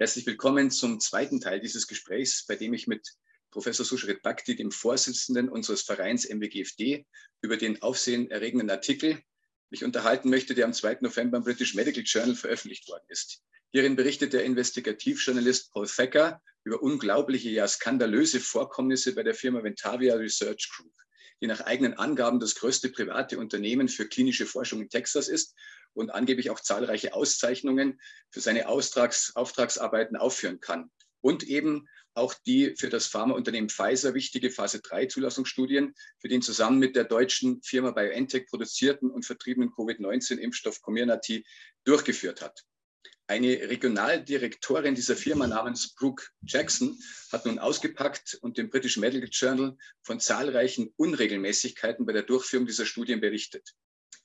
Herzlich willkommen zum zweiten Teil dieses Gesprächs, bei dem ich mit Professor Sushrit Bhakti, dem Vorsitzenden unseres Vereins MWGFD, über den aufsehenerregenden Artikel mich unterhalten möchte, der am 2. November im British Medical Journal veröffentlicht worden ist. Hierin berichtet der Investigativjournalist Paul Thacker über unglaubliche, ja skandalöse Vorkommnisse bei der Firma Ventavia Research Group, die nach eigenen Angaben das größte private Unternehmen für klinische Forschung in Texas ist und angeblich auch zahlreiche Auszeichnungen für seine Auftrags Auftragsarbeiten aufführen kann. Und eben auch die für das Pharmaunternehmen Pfizer wichtige Phase 3 Zulassungsstudien für den zusammen mit der deutschen Firma BioNTech produzierten und vertriebenen Covid-19-Impfstoff Comirnaty durchgeführt hat. Eine Regionaldirektorin dieser Firma namens Brooke Jackson hat nun ausgepackt und dem British Medical Journal von zahlreichen Unregelmäßigkeiten bei der Durchführung dieser Studien berichtet.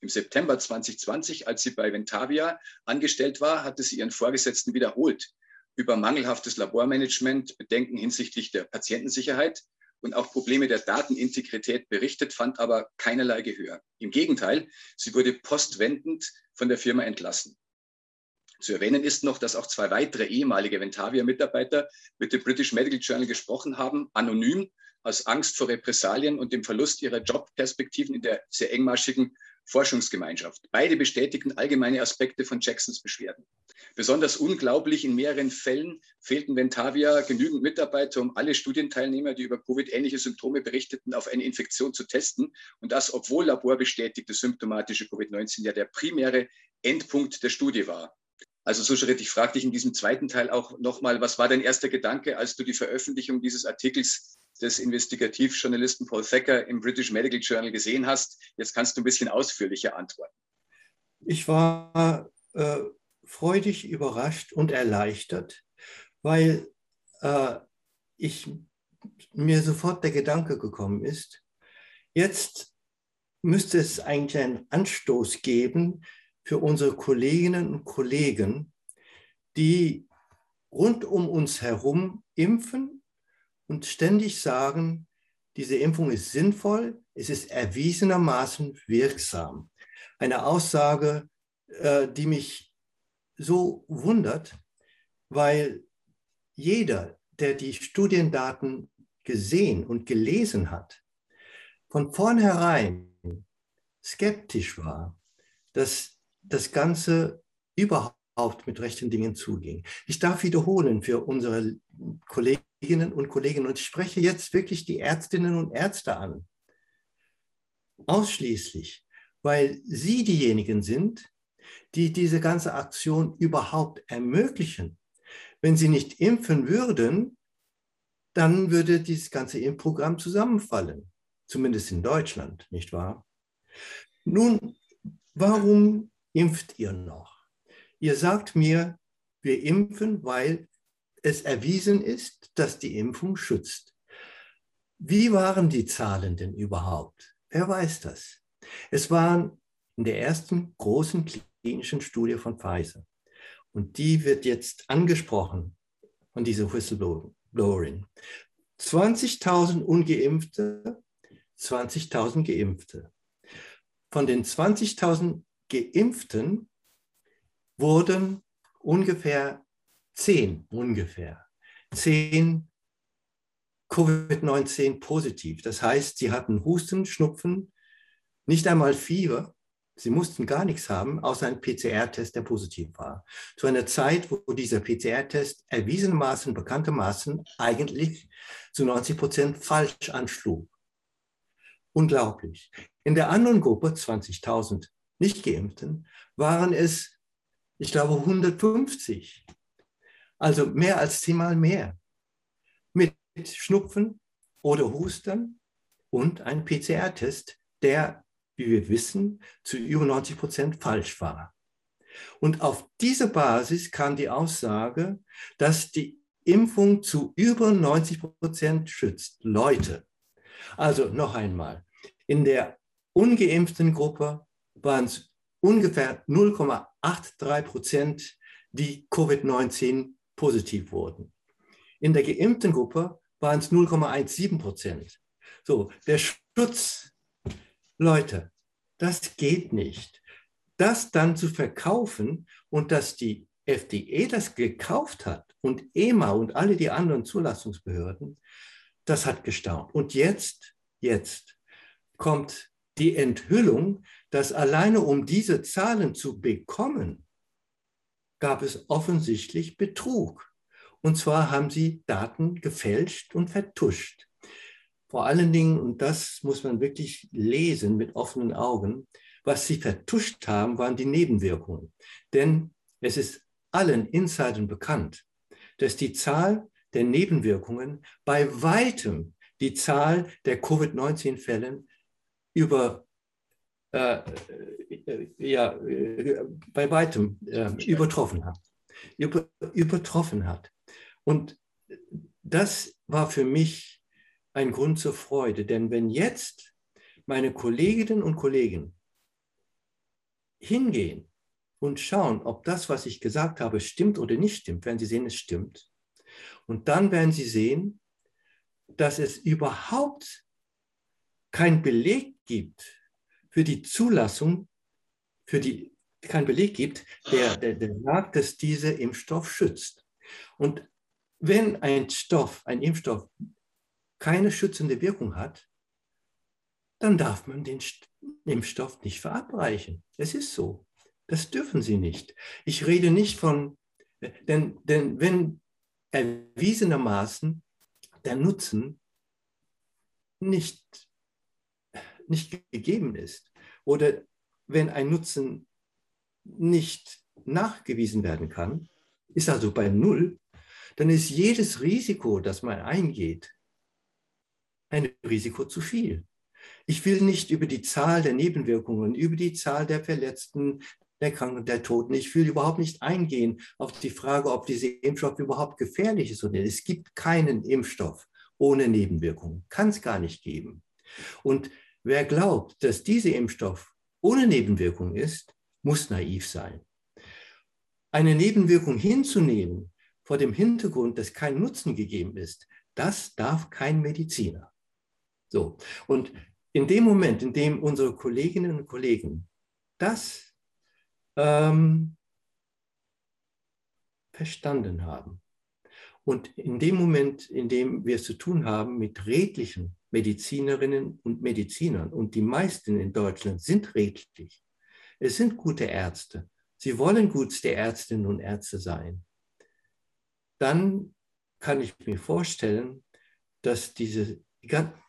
Im September 2020, als sie bei Ventavia angestellt war, hatte sie ihren Vorgesetzten wiederholt über mangelhaftes Labormanagement, Bedenken hinsichtlich der Patientensicherheit und auch Probleme der Datenintegrität berichtet, fand aber keinerlei Gehör. Im Gegenteil, sie wurde postwendend von der Firma entlassen. Zu erwähnen ist noch, dass auch zwei weitere ehemalige Ventavia-Mitarbeiter mit dem British Medical Journal gesprochen haben, anonym, aus Angst vor Repressalien und dem Verlust ihrer Jobperspektiven in der sehr engmaschigen Forschungsgemeinschaft. Beide bestätigten allgemeine Aspekte von Jacksons Beschwerden. Besonders unglaublich in mehreren Fällen fehlten Ventavia genügend Mitarbeiter, um alle Studienteilnehmer, die über Covid-ähnliche Symptome berichteten, auf eine Infektion zu testen. Und das, obwohl laborbestätigte symptomatische Covid-19 ja der primäre Endpunkt der Studie war. Also so Schritt, ich frage dich in diesem zweiten Teil auch nochmal, was war dein erster Gedanke, als du die Veröffentlichung dieses Artikels des Investigativjournalisten Paul Thacker im British Medical Journal gesehen hast? Jetzt kannst du ein bisschen ausführlicher antworten. Ich war äh, freudig überrascht und erleichtert, weil äh, ich, mir sofort der Gedanke gekommen ist, jetzt müsste es eigentlich einen Anstoß geben, für unsere Kolleginnen und Kollegen, die rund um uns herum impfen und ständig sagen, diese Impfung ist sinnvoll, es ist erwiesenermaßen wirksam. Eine Aussage, äh, die mich so wundert, weil jeder, der die Studiendaten gesehen und gelesen hat, von vornherein skeptisch war, dass das Ganze überhaupt mit rechten Dingen zuging. Ich darf wiederholen für unsere Kolleginnen und Kollegen und ich spreche jetzt wirklich die Ärztinnen und Ärzte an. Ausschließlich, weil sie diejenigen sind, die diese ganze Aktion überhaupt ermöglichen. Wenn sie nicht impfen würden, dann würde dieses ganze Impfprogramm zusammenfallen. Zumindest in Deutschland, nicht wahr? Nun, warum impft ihr noch? Ihr sagt mir, wir impfen, weil es erwiesen ist, dass die Impfung schützt. Wie waren die Zahlen denn überhaupt? Wer weiß das? Es waren in der ersten großen klinischen Studie von Pfizer. Und die wird jetzt angesprochen von dieser Whistleblowerin. 20.000 ungeimpfte, 20.000 geimpfte. Von den 20.000 Geimpften wurden ungefähr zehn, ungefähr zehn Covid-19 positiv. Das heißt, sie hatten Husten, Schnupfen, nicht einmal Fieber. Sie mussten gar nichts haben, außer einen PCR-Test, der positiv war. Zu einer Zeit, wo dieser PCR-Test erwiesenermaßen, bekanntermaßen eigentlich zu 90 Prozent falsch anschlug. Unglaublich. In der anderen Gruppe, 20.000 nicht-Geimpften waren es, ich glaube, 150. Also mehr als zehnmal mehr. Mit Schnupfen oder Husten und ein PCR-Test, der, wie wir wissen, zu über 90 Prozent falsch war. Und auf diese Basis kam die Aussage, dass die Impfung zu über 90 Prozent schützt. Leute, also noch einmal, in der ungeimpften Gruppe waren es ungefähr 0,83 Prozent, die Covid-19 positiv wurden. In der geimpften Gruppe waren es 0,17 Prozent. So, der Schutz, Leute, das geht nicht. Das dann zu verkaufen und dass die FDA das gekauft hat und EMA und alle die anderen Zulassungsbehörden, das hat gestaunt. Und jetzt, jetzt kommt die Enthüllung, dass alleine um diese Zahlen zu bekommen, gab es offensichtlich Betrug. Und zwar haben sie Daten gefälscht und vertuscht. Vor allen Dingen, und das muss man wirklich lesen mit offenen Augen, was sie vertuscht haben, waren die Nebenwirkungen. Denn es ist allen Insidern bekannt, dass die Zahl der Nebenwirkungen bei weitem die Zahl der Covid-19-Fällen über äh, ja, äh, bei weitem äh, übertroffen hat. Über, übertroffen hat. Und das war für mich ein Grund zur Freude, denn wenn jetzt meine Kolleginnen und Kollegen hingehen und schauen, ob das, was ich gesagt habe, stimmt oder nicht stimmt, werden sie sehen, es stimmt. Und dann werden sie sehen, dass es überhaupt keinen Beleg gibt für die Zulassung, für die keinen Beleg gibt, der, der, der sagt, dass dieser Impfstoff schützt. Und wenn ein Stoff, ein Impfstoff keine schützende Wirkung hat, dann darf man den Impfstoff nicht verabreichen. Es ist so. Das dürfen Sie nicht. Ich rede nicht von, denn, denn wenn erwiesenermaßen der Nutzen nicht, nicht gegeben ist oder wenn ein Nutzen nicht nachgewiesen werden kann, ist also bei Null, dann ist jedes Risiko, das man eingeht, ein Risiko zu viel. Ich will nicht über die Zahl der Nebenwirkungen, über die Zahl der Verletzten, der Kranken, der Toten, ich will überhaupt nicht eingehen auf die Frage, ob dieser Impfstoff überhaupt gefährlich ist oder nicht. Es gibt keinen Impfstoff ohne Nebenwirkungen. Kann es gar nicht geben. Und wer glaubt, dass dieser Impfstoff ohne Nebenwirkung ist, muss naiv sein. Eine Nebenwirkung hinzunehmen vor dem Hintergrund, dass kein Nutzen gegeben ist, das darf kein Mediziner. So. Und in dem Moment, in dem unsere Kolleginnen und Kollegen das ähm, verstanden haben und in dem Moment, in dem wir es zu tun haben mit redlichen Medizinerinnen und Medizinern, und die meisten in Deutschland sind redlich, es sind gute Ärzte, sie wollen gutste Ärztinnen und Ärzte sein, dann kann ich mir vorstellen, dass diese,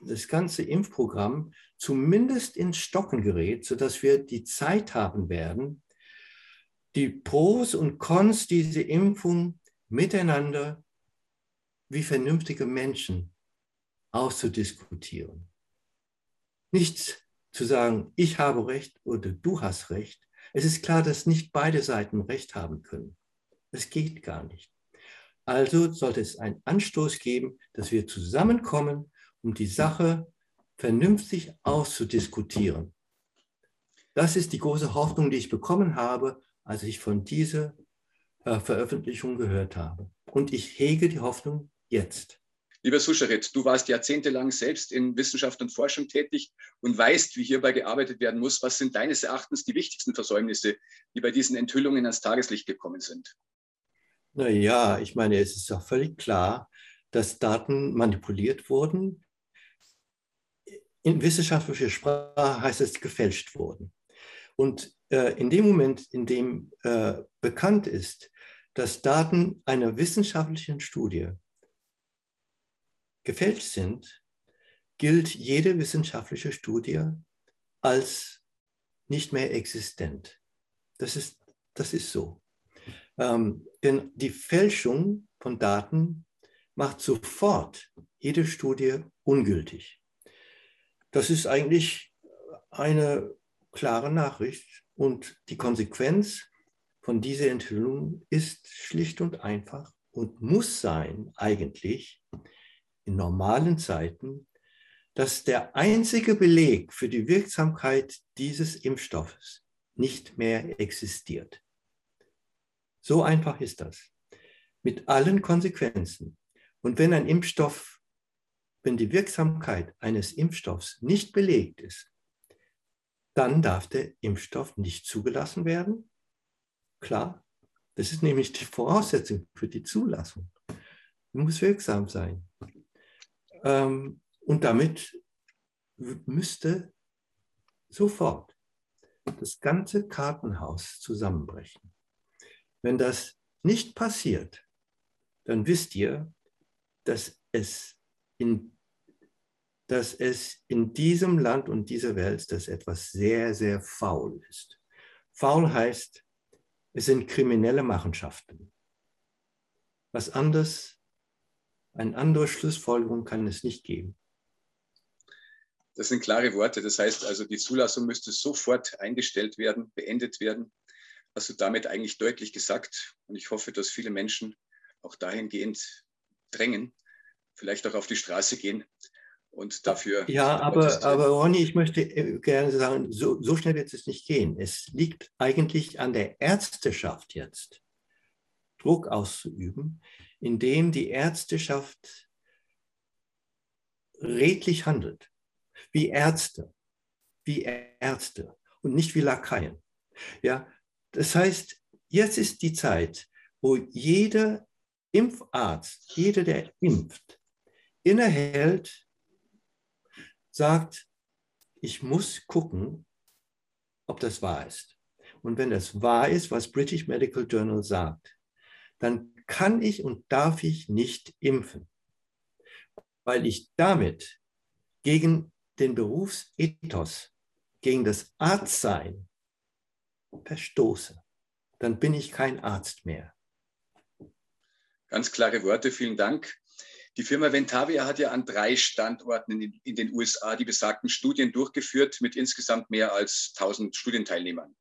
das ganze Impfprogramm zumindest ins Stocken gerät, sodass wir die Zeit haben werden, die Pros und Cons dieser Impfung miteinander wie vernünftige Menschen auszudiskutieren. Nicht zu sagen, ich habe recht oder du hast recht. Es ist klar, dass nicht beide Seiten recht haben können. Es geht gar nicht. Also sollte es einen Anstoß geben, dass wir zusammenkommen, um die Sache vernünftig auszudiskutieren. Das ist die große Hoffnung, die ich bekommen habe, als ich von dieser äh, Veröffentlichung gehört habe. Und ich hege die Hoffnung jetzt. Lieber Suscharit, du warst jahrzehntelang selbst in Wissenschaft und Forschung tätig und weißt, wie hierbei gearbeitet werden muss. Was sind deines Erachtens die wichtigsten Versäumnisse, die bei diesen Enthüllungen ans Tageslicht gekommen sind? Naja, ich meine, es ist doch völlig klar, dass Daten manipuliert wurden. In wissenschaftlicher Sprache heißt es gefälscht wurden. Und äh, in dem Moment, in dem äh, bekannt ist, dass Daten einer wissenschaftlichen Studie gefälscht sind, gilt jede wissenschaftliche Studie als nicht mehr existent. Das ist, das ist so. Ähm, denn die Fälschung von Daten macht sofort jede Studie ungültig. Das ist eigentlich eine klare Nachricht und die Konsequenz von dieser Enthüllung ist schlicht und einfach und muss sein eigentlich, in normalen Zeiten, dass der einzige Beleg für die Wirksamkeit dieses Impfstoffes nicht mehr existiert. So einfach ist das. Mit allen Konsequenzen. Und wenn ein Impfstoff, wenn die Wirksamkeit eines Impfstoffs nicht belegt ist, dann darf der Impfstoff nicht zugelassen werden. Klar. Das ist nämlich die Voraussetzung für die Zulassung. Die muss wirksam sein. Ähm, und damit müsste sofort das ganze Kartenhaus zusammenbrechen. Wenn das nicht passiert, dann wisst ihr, dass es in, dass es in diesem Land und dieser Welt dass etwas sehr, sehr faul ist. Faul heißt, es sind kriminelle Machenschaften. Was anderes, eine andere Schlussfolgerung kann es nicht geben. Das sind klare Worte. Das heißt also, die Zulassung müsste sofort eingestellt werden, beendet werden. Hast du damit eigentlich deutlich gesagt. Und ich hoffe, dass viele Menschen auch dahingehend drängen, vielleicht auch auf die Straße gehen und dafür. Ja, aber, aber Ronny, ich möchte äh, gerne sagen, so, so schnell wird es nicht gehen. Es liegt eigentlich an der Ärzteschaft jetzt, Druck auszuüben, indem die Ärzteschaft redlich handelt wie Ärzte, wie Ärzte und nicht wie Lakaien. Ja, das heißt, jetzt ist die Zeit, wo jeder Impfarzt, jeder, der impft, innehält, sagt, ich muss gucken, ob das wahr ist. Und wenn das wahr ist, was British Medical Journal sagt, dann kann ich und darf ich nicht impfen, weil ich damit gegen den Berufsethos gegen das Arztsein verstoße, dann bin ich kein Arzt mehr. Ganz klare Worte, vielen Dank. Die Firma Ventavia hat ja an drei Standorten in, den USA die besagten Studien durchgeführt mit insgesamt mehr als 1000 Studienteilnehmern.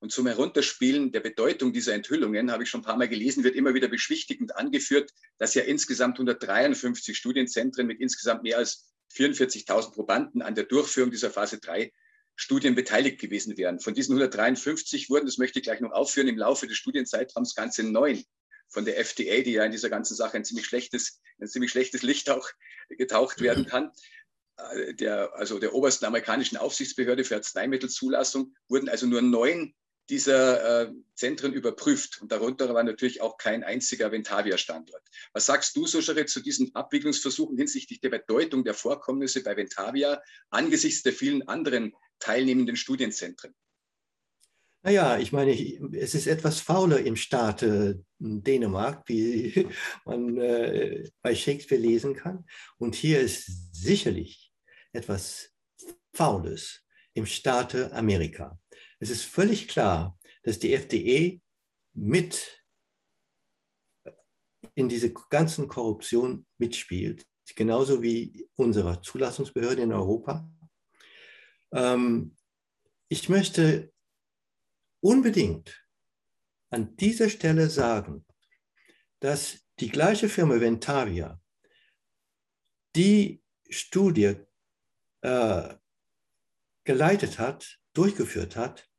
Und zum Herunterspielen der Bedeutung dieser Enthüllungen, habe ich schon ein paar Mal gelesen, wird immer wieder beschwichtigend angeführt, dass ja insgesamt 153 Studienzentren mit insgesamt mehr als 44.000 Probanden an der Durchführung dieser Phase 3 Studien beteiligt gewesen wären. Von diesen 153 wurden, das möchte ich gleich noch aufführen, im Laufe des Studienzeitraums ganze neun von der FDA, die ja in dieser ganzen Sache ein ziemlich schlechtes, ein ziemlich schlechtes Licht auch getaucht werden kann, äh, der, also der obersten amerikanischen Aufsichtsbehörde für Arzneimittelzulassung, wurden also nur neun dieser äh, Zentren überprüft. Und darunter war natürlich auch kein einziger Ventavia-Standort. Was sagst du, Soschere, zu diesen Abwicklungsversuchen hinsichtlich der Bedeutung der Vorkommnisse bei Ventavia angesichts der vielen anderen teilnehmenden Studienzentren? Naja, ich meine, es ist etwas fauler im Staate Dänemark, wie man äh, bei Shakespeare lesen kann. Und hier ist sicherlich etwas Faules im Staate Amerika. Es ist völlig klar, dass die FDE mit in diese ganzen Korruption mitspielt, genauso wie unsere Zulassungsbehörde in Europa. Ähm, ich möchte unbedingt an dieser Stelle sagen, dass die gleiche Firma Ventavia die Studie äh, geleitet hat, durchgeführt hat,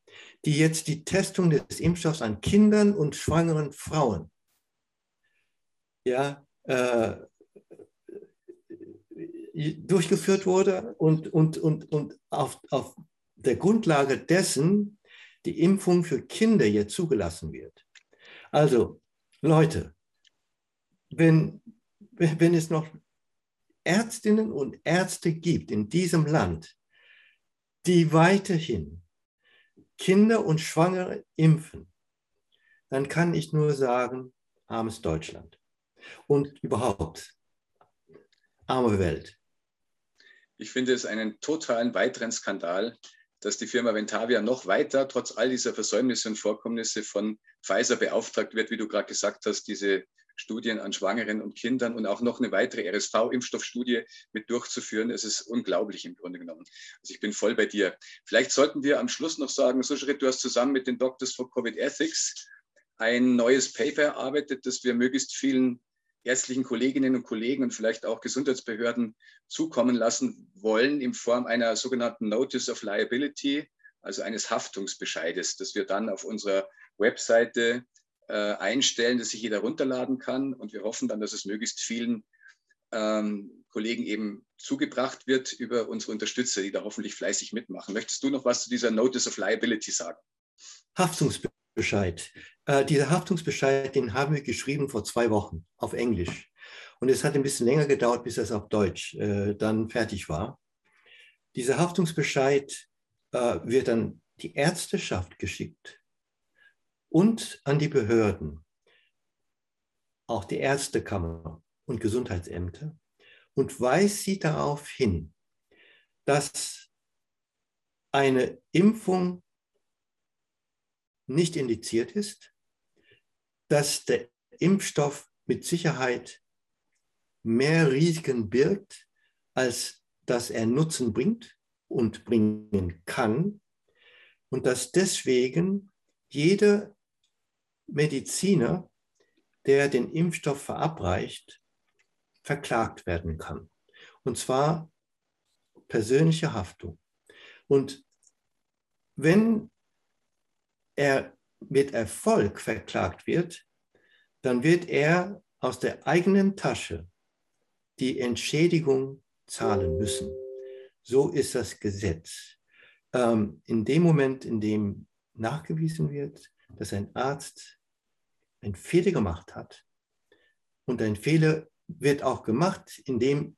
die jetzt die Testung des Impfstoffs an Kindern und schwangeren Frauen ja, äh, durchgeführt wurde und, und, und, und auf, auf der Grundlage dessen die Impfung für Kinder jetzt zugelassen wird. Also, Leute, wenn, wenn es noch Ärztinnen und Ärzte gibt in diesem Land, die weiterhin Kinder und Schwangere impfen, dann kann ich nur sagen, armes Deutschland. Und überhaupt, arme Welt. Ich finde es einen totalen weiteren Skandal, dass die Firma Ventavia noch weiter, trotz all dieser Versäumnisse und Vorkommnisse von Pfizer beauftragt wird, wie du gerade gesagt hast, diese Studien an Schwangeren und Kindern und auch noch eine weitere RSV-Impfstoffstudie mit durchzuführen. Es ist unglaublich im Grunde genommen. Also ich bin voll bei dir. Vielleicht sollten wir am Schluss noch sagen, Sushrit, du hast zusammen mit den Doctors for Covid Ethics ein neues Paper erarbeitet, das wir möglichst vielen ärztlichen Kolleginnen und Kollegen und vielleicht auch Gesundheitsbehörden zukommen lassen wollen in Form einer sogenannten Notice of Liability, also eines Haftungsbescheides, das wir dann auf unserer Webseite äh, einstellen, das sich jeder runterladen kann. Und wir hoffen dann, dass es möglichst vielen ähm, Kollegen eben zugebracht wird über unsere Unterstützer, die da hoffentlich fleißig mitmachen. Möchtest du noch was zu dieser Notice of Liability sagen? Haftungsbescheid. Äh, dieser Haftungsbescheid, den haben wir geschrieben vor zwei Wochen auf Englisch. Und es hat ein bisschen länger gedauert, bis das auf Deutsch äh, dann fertig war. Dieser Haftungsbescheid äh, wird an die Ärzteschaft geschickt und an die Behörden, auch die Ärztekammer und Gesundheitsämter. Und weist sie darauf hin, dass eine Impfung nicht indiziert ist, dass der Impfstoff mit Sicherheit mehr Risiken birgt, als dass er Nutzen bringt und bringen kann. Und dass deswegen jeder Mediziner, der den Impfstoff verabreicht, verklagt werden kann. Und zwar persönliche Haftung. Und wenn er mit Erfolg verklagt wird, dann wird er aus der eigenen Tasche die Entschädigung zahlen müssen. So ist das Gesetz. Ähm, in dem Moment, in dem nachgewiesen wird, dass ein Arzt einen Fehler gemacht hat, und ein Fehler wird auch gemacht, indem,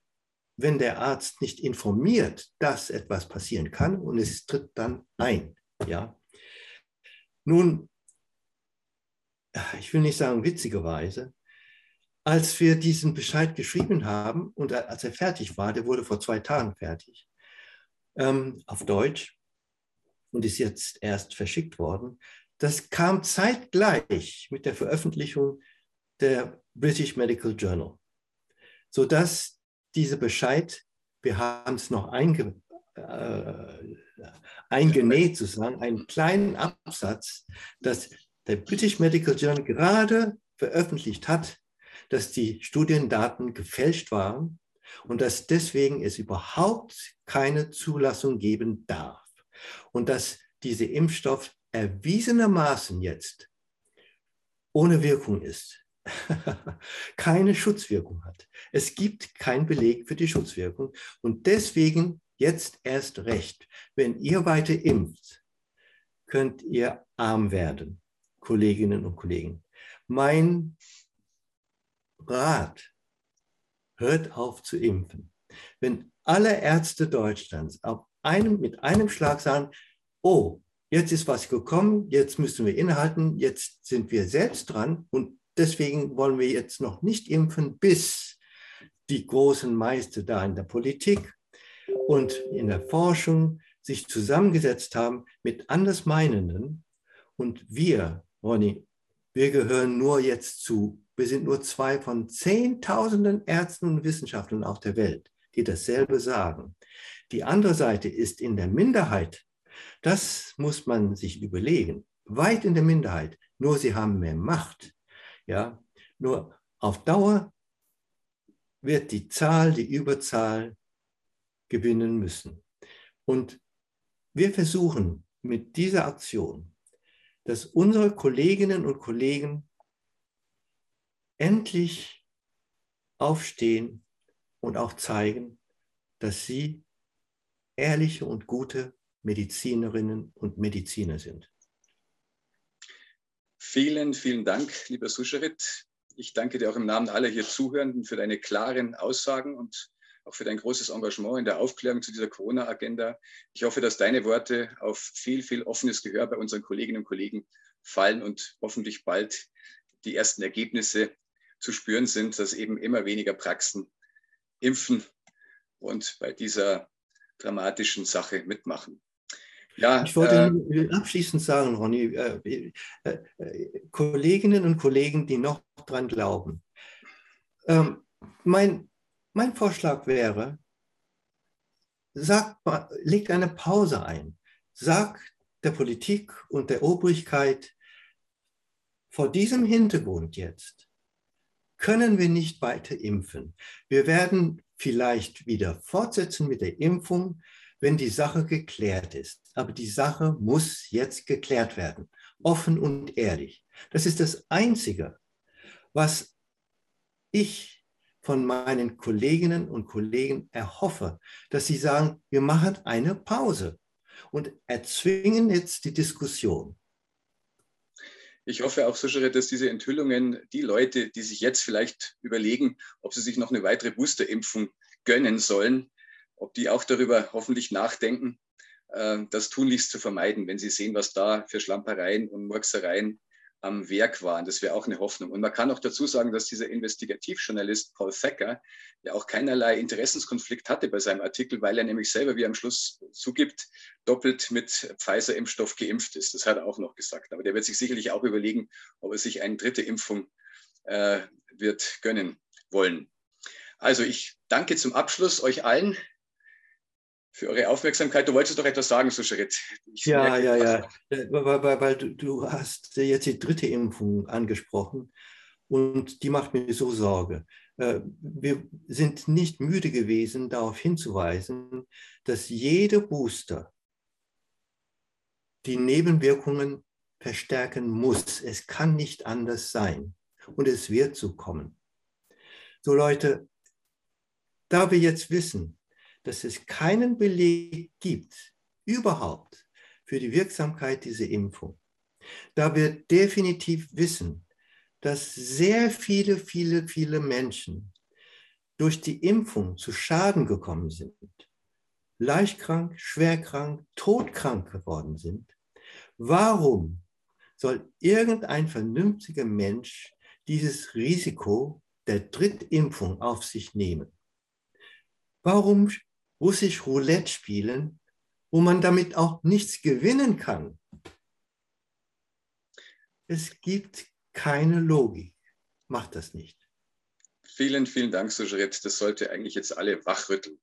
wenn der Arzt nicht informiert, dass etwas passieren kann und es tritt dann ein. Ja? Nun, ich will nicht sagen witzigerweise, als wir diesen Bescheid geschrieben haben und als er fertig war, der wurde vor zwei Tagen fertig, ähm, auf Deutsch und ist jetzt erst verschickt worden, das kam zeitgleich mit der Veröffentlichung der British Medical Journal, sodass dieser Bescheid, wir haben es noch einge, äh, eingenäht, sozusagen, einen kleinen Absatz, dass der British Medical Journal gerade veröffentlicht hat, dass die Studiendaten gefälscht waren und dass deswegen es überhaupt keine Zulassung geben darf und dass dieser Impfstoff erwiesenermaßen jetzt ohne Wirkung ist, keine Schutzwirkung hat. Es gibt keinen Beleg für die Schutzwirkung und deswegen jetzt erst recht, wenn ihr weiter impft, könnt ihr arm werden, Kolleginnen und Kollegen. Mein Rat, hört auf zu impfen. Wenn alle Ärzte Deutschlands auf einem, mit einem Schlag sagen, oh, jetzt ist was gekommen, jetzt müssen wir innehalten, jetzt sind wir selbst dran und deswegen wollen wir jetzt noch nicht impfen, bis die großen Meister da in der Politik und in der Forschung sich zusammengesetzt haben mit Andersmeinenden. Und wir, Ronny, wir gehören nur jetzt zu wir sind nur zwei von Zehntausenden Ärzten und Wissenschaftlern auf der Welt, die dasselbe sagen. Die andere Seite ist in der Minderheit. Das muss man sich überlegen. Weit in der Minderheit. Nur sie haben mehr Macht. Ja, nur auf Dauer wird die Zahl, die Überzahl gewinnen müssen. Und wir versuchen mit dieser Aktion, dass unsere Kolleginnen und Kollegen endlich aufstehen und auch zeigen, dass sie ehrliche und gute Medizinerinnen und Mediziner sind. Vielen, vielen Dank, lieber Suscherit. Ich danke dir auch im Namen aller hier Zuhörenden für deine klaren Aussagen und auch für dein großes Engagement in der Aufklärung zu dieser Corona-Agenda. Ich hoffe, dass deine Worte auf viel, viel offenes Gehör bei unseren Kolleginnen und Kollegen fallen und hoffentlich bald die ersten Ergebnisse zu spüren sind, dass eben immer weniger Praxen impfen und bei dieser dramatischen Sache mitmachen. Ja, ich wollte äh, abschließend sagen, Ronny, äh, äh, äh, Kolleginnen und Kollegen, die noch dran glauben. Ähm, mein, mein Vorschlag wäre, sag, legt eine Pause ein. Sag der Politik und der Obrigkeit vor diesem Hintergrund jetzt, können wir nicht weiter impfen. Wir werden vielleicht wieder fortsetzen mit der Impfung, wenn die Sache geklärt ist. Aber die Sache muss jetzt geklärt werden, offen und ehrlich. Das ist das Einzige, was ich von meinen Kolleginnen und Kollegen erhoffe, dass sie sagen, wir machen eine Pause und erzwingen jetzt die Diskussion. Ich hoffe auch, Sushare, dass diese Enthüllungen die Leute, die sich jetzt vielleicht überlegen, ob sie sich noch eine weitere Boosterimpfung gönnen sollen, ob die auch darüber hoffentlich nachdenken, das tunlichst zu vermeiden, wenn sie sehen, was da für Schlampereien und Murksereien am Werk waren. Das wäre auch eine Hoffnung. Und man kann auch dazu sagen, dass dieser Investigativjournalist Paul Thacker ja auch keinerlei Interessenskonflikt hatte bei seinem Artikel, weil er nämlich selber, wie er am Schluss zugibt, doppelt mit Pfizer-Impfstoff geimpft ist. Das hat er auch noch gesagt. Aber der wird sich sicherlich auch überlegen, ob er sich eine dritte Impfung äh, wird gönnen wollen. Also ich danke zum Abschluss euch allen für eure Aufmerksamkeit. Du wolltest doch etwas sagen, Suscharit. Ja, ja, ja. Äh, weil, weil, weil du, du, hast jetzt die dritte Impfung angesprochen und die macht mir so Sorge. Äh, wir sind nicht müde gewesen, darauf hinzuweisen, dass jede Booster die Nebenwirkungen verstärken muss. Es kann nicht anders sein. Und es wird so kommen. So Leute, da wir jetzt wissen, dass es keinen Beleg gibt, überhaupt, für die Wirksamkeit dieser Impfung. Da wir definitiv wissen, dass sehr viele, viele, viele Menschen durch die Impfung zu Schaden gekommen sind, leichtkrank, schwerkrank, todkrank geworden sind, warum soll irgendein vernünftiger Mensch dieses Risiko der Drittimpfung auf sich nehmen? Warum russisch Roulette spielen, wo man damit auch nichts gewinnen kann. Es gibt keine Logik. Macht das nicht. Vielen, vielen Dank, Sujaret. Das sollte eigentlich jetzt alle wachrütteln.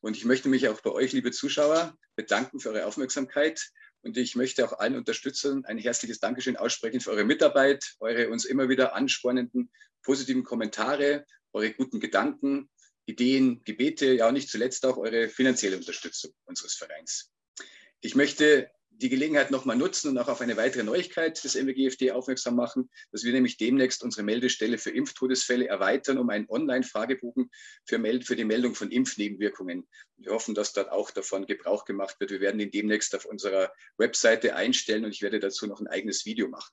Und ich möchte mich auch bei euch, liebe Zuschauer, bedanken für eure Aufmerksamkeit. Und ich möchte auch allen Unterstützern ein herzliches Dankeschön aussprechen für eure Mitarbeit, eure uns immer wieder anspornenden positiven Kommentare, eure guten Gedanken, Ideen, Gebete, ja nicht zuletzt auch eure finanzielle Unterstützung unseres Vereins. Ich möchte die Gelegenheit nochmal nutzen und auch auf eine weitere Neuigkeit des MWGFD aufmerksam machen, dass wir nämlich demnächst unsere Meldestelle für Impftodesfälle erweitern um einen Online-Fragebogen für, für, die Meldung von Impfnebenwirkungen. Wir hoffen, dass dort auch davon Gebrauch gemacht wird. Wir werden ihn demnächst auf unserer Webseite einstellen und ich werde dazu noch ein eigenes Video machen.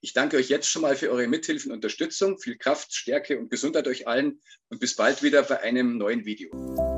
Ich danke euch jetzt schon mal für eure Mithilfe und Unterstützung. Viel Kraft, Stärke und Gesundheit euch allen und bis bald wieder bei einem neuen Video.